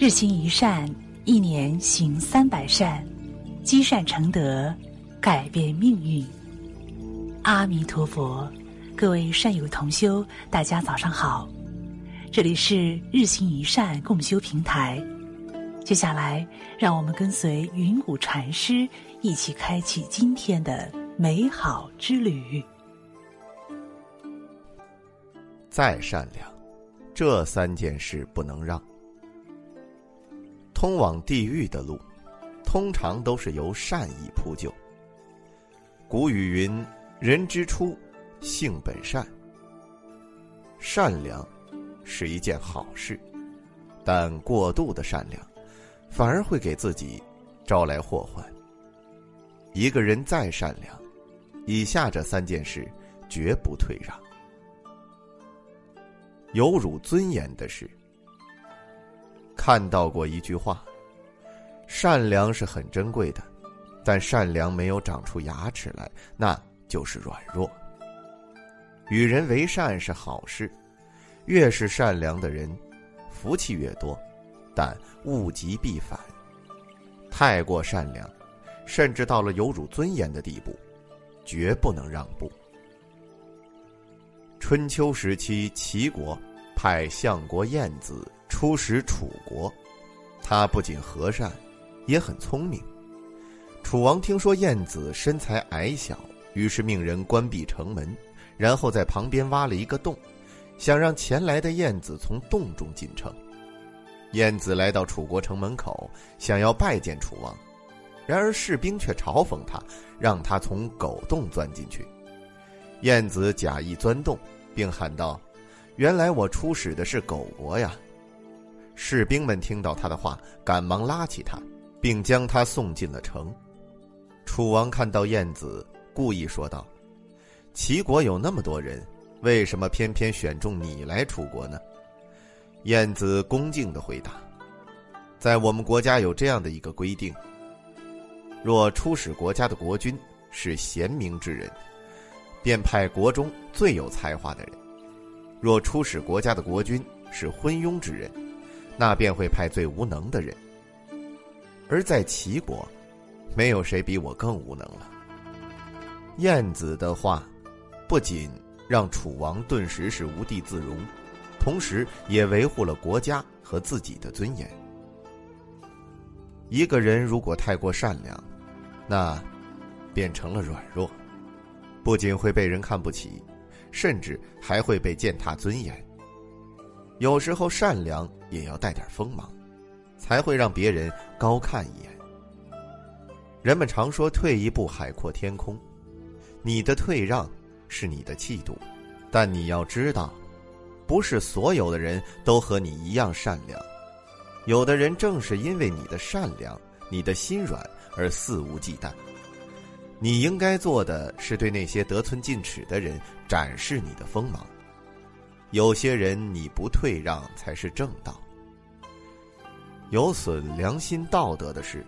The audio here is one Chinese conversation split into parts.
日行一善，一年行三百善，积善成德，改变命运。阿弥陀佛，各位善友同修，大家早上好，这里是日行一善共修平台。接下来，让我们跟随云谷禅师一起开启今天的美好之旅。再善良，这三件事不能让。通往地狱的路，通常都是由善意铺就。古语云：“人之初，性本善。”善良是一件好事，但过度的善良，反而会给自己招来祸患。一个人再善良，以下这三件事绝不退让。有辱尊严的事。看到过一句话：“善良是很珍贵的，但善良没有长出牙齿来，那就是软弱。”与人为善是好事，越是善良的人，福气越多，但物极必反。太过善良，甚至到了有辱尊严的地步，绝不能让步。春秋时期，齐国派相国晏子。出使楚国，他不仅和善，也很聪明。楚王听说晏子身材矮小，于是命人关闭城门，然后在旁边挖了一个洞，想让前来的晏子从洞中进城。晏子来到楚国城门口，想要拜见楚王，然而士兵却嘲讽他，让他从狗洞钻进去。晏子假意钻洞，并喊道：“原来我出使的是狗国呀！”士兵们听到他的话，赶忙拉起他，并将他送进了城。楚王看到晏子，故意说道：“齐国有那么多人，为什么偏偏选中你来楚国呢？”晏子恭敬的回答：“在我们国家有这样的一个规定：若出使国家的国君是贤明之人，便派国中最有才华的人；若出使国家的国君是昏庸之人，”那便会派最无能的人，而在齐国，没有谁比我更无能了。晏子的话，不仅让楚王顿时是无地自容，同时也维护了国家和自己的尊严。一个人如果太过善良，那变成了软弱，不仅会被人看不起，甚至还会被践踏尊严。有时候善良也要带点锋芒，才会让别人高看一眼。人们常说“退一步海阔天空”，你的退让是你的气度，但你要知道，不是所有的人都和你一样善良。有的人正是因为你的善良、你的心软而肆无忌惮。你应该做的是对那些得寸进尺的人展示你的锋芒。有些人你不退让才是正道。有损良心道德的事，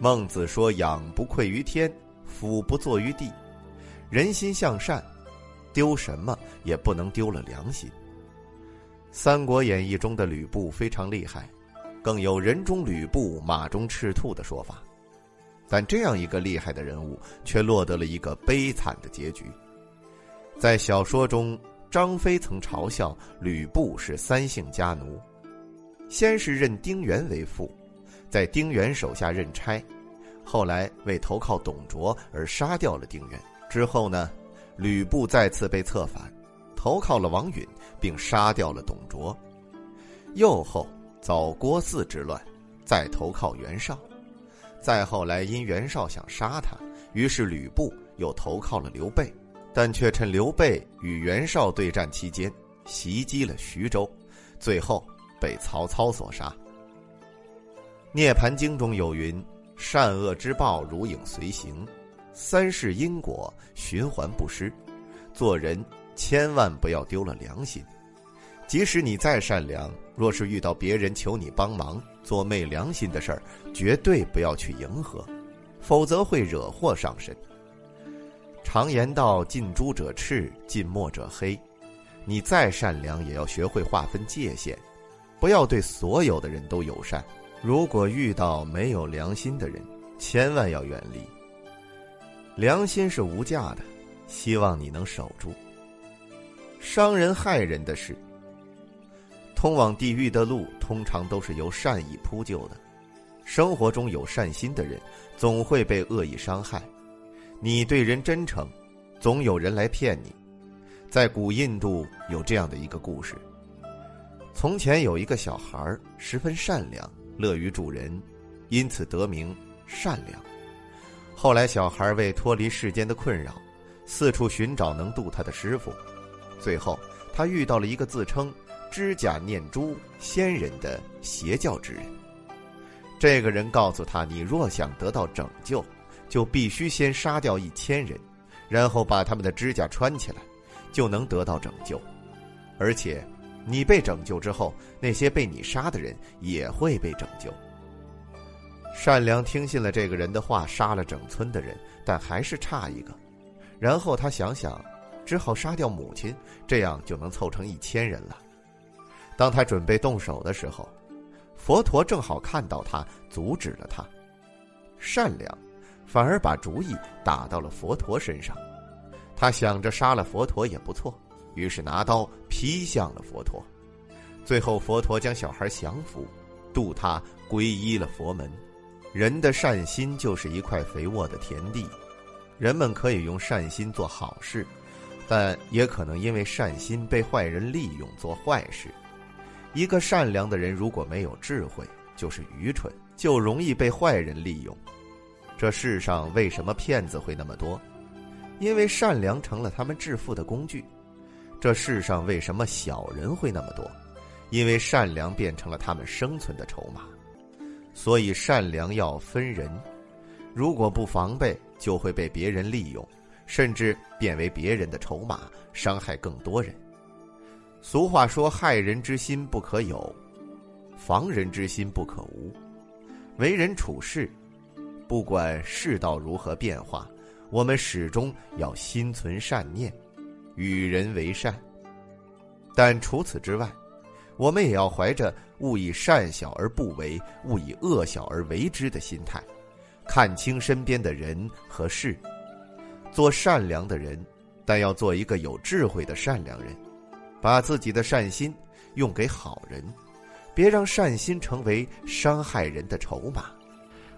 孟子说：“仰不愧于天，俯不怍于地。”人心向善，丢什么也不能丢了良心。《三国演义》中的吕布非常厉害，更有人中吕布，马中赤兔的说法。但这样一个厉害的人物，却落得了一个悲惨的结局。在小说中。张飞曾嘲笑吕布是三姓家奴，先是认丁原为父，在丁原手下任差，后来为投靠董卓而杀掉了丁原。之后呢，吕布再次被策反，投靠了王允，并杀掉了董卓。又后遭郭汜之乱，再投靠袁绍，再后来因袁绍想杀他，于是吕布又投靠了刘备。但却趁刘备与袁绍对战期间，袭击了徐州，最后被曹操所杀。《涅盘经》中有云：“善恶之报如影随形，三世因果循环不失。做人千万不要丢了良心，即使你再善良，若是遇到别人求你帮忙做昧良心的事儿，绝对不要去迎合，否则会惹祸上身。”常言道：“近朱者赤，近墨者黑。”你再善良，也要学会划分界限，不要对所有的人都友善。如果遇到没有良心的人，千万要远离。良心是无价的，希望你能守住。伤人害人的事，通往地狱的路通常都是由善意铺就的。生活中有善心的人，总会被恶意伤害。你对人真诚，总有人来骗你。在古印度有这样的一个故事：从前有一个小孩十分善良。乐于助人，因此得名善良。后来，小孩为脱离世间的困扰，四处寻找能渡他的师傅。最后，他遇到了一个自称知甲念珠仙人的邪教之人。这个人告诉他：“你若想得到拯救，就必须先杀掉一千人，然后把他们的指甲穿起来，就能得到拯救。而且。”你被拯救之后，那些被你杀的人也会被拯救。善良听信了这个人的话，杀了整村的人，但还是差一个。然后他想想，只好杀掉母亲，这样就能凑成一千人了。当他准备动手的时候，佛陀正好看到他，阻止了他。善良，反而把主意打到了佛陀身上。他想着杀了佛陀也不错。于是拿刀劈向了佛陀，最后佛陀将小孩降服，渡他皈依了佛门。人的善心就是一块肥沃的田地，人们可以用善心做好事，但也可能因为善心被坏人利用做坏事。一个善良的人如果没有智慧，就是愚蠢，就容易被坏人利用。这世上为什么骗子会那么多？因为善良成了他们致富的工具。这世上为什么小人会那么多？因为善良变成了他们生存的筹码。所以善良要分人，如果不防备，就会被别人利用，甚至变为别人的筹码，伤害更多人。俗话说：“害人之心不可有，防人之心不可无。”为人处事，不管世道如何变化，我们始终要心存善念。与人为善，但除此之外，我们也要怀着“勿以善小而不为，勿以恶小而为之”的心态，看清身边的人和事，做善良的人，但要做一个有智慧的善良人，把自己的善心用给好人，别让善心成为伤害人的筹码。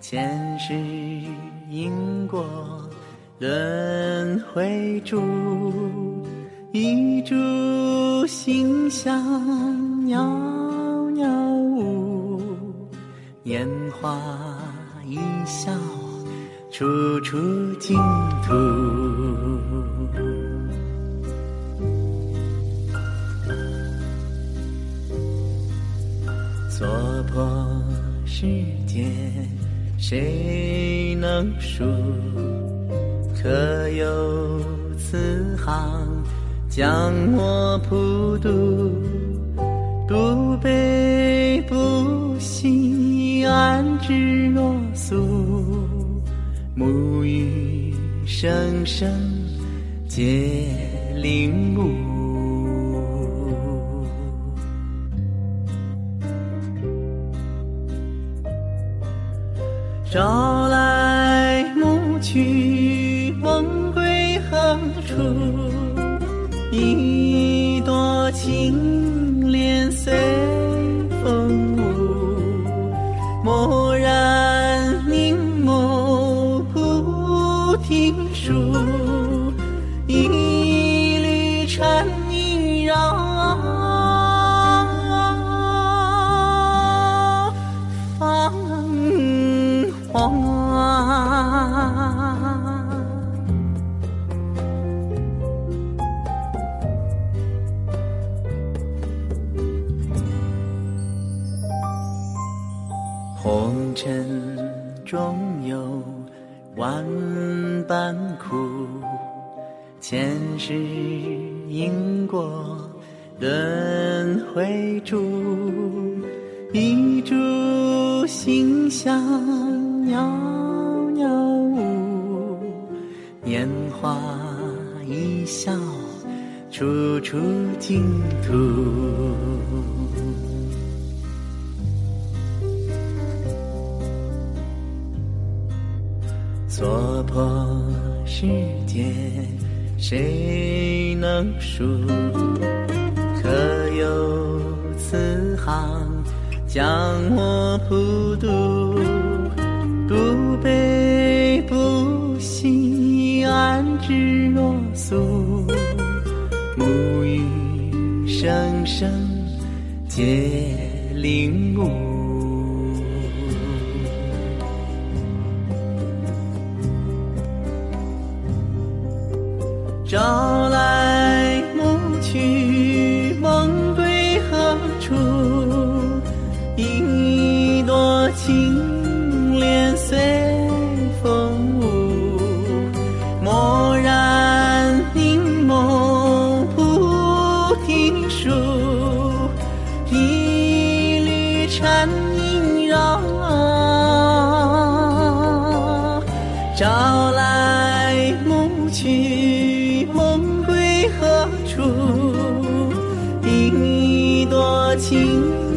前世因果轮回住。一株馨香袅袅舞，拈花一笑处处净土。娑婆世界谁能说？可有此行？将我普渡，不悲不喜，安之若素，沐浴声声皆领悟，朝来暮去，梦归何处？一朵青红尘中有万般苦，前世因果轮回住，一株馨香袅袅舞，拈花一笑处处净土。谁能数？可有慈航将我普渡？不悲不喜，安之若素。沐浴声声，皆朝来暮去，梦归何处？一朵青莲随风舞，蓦然凝眸菩提树，一缕禅音绕。朝来暮去。听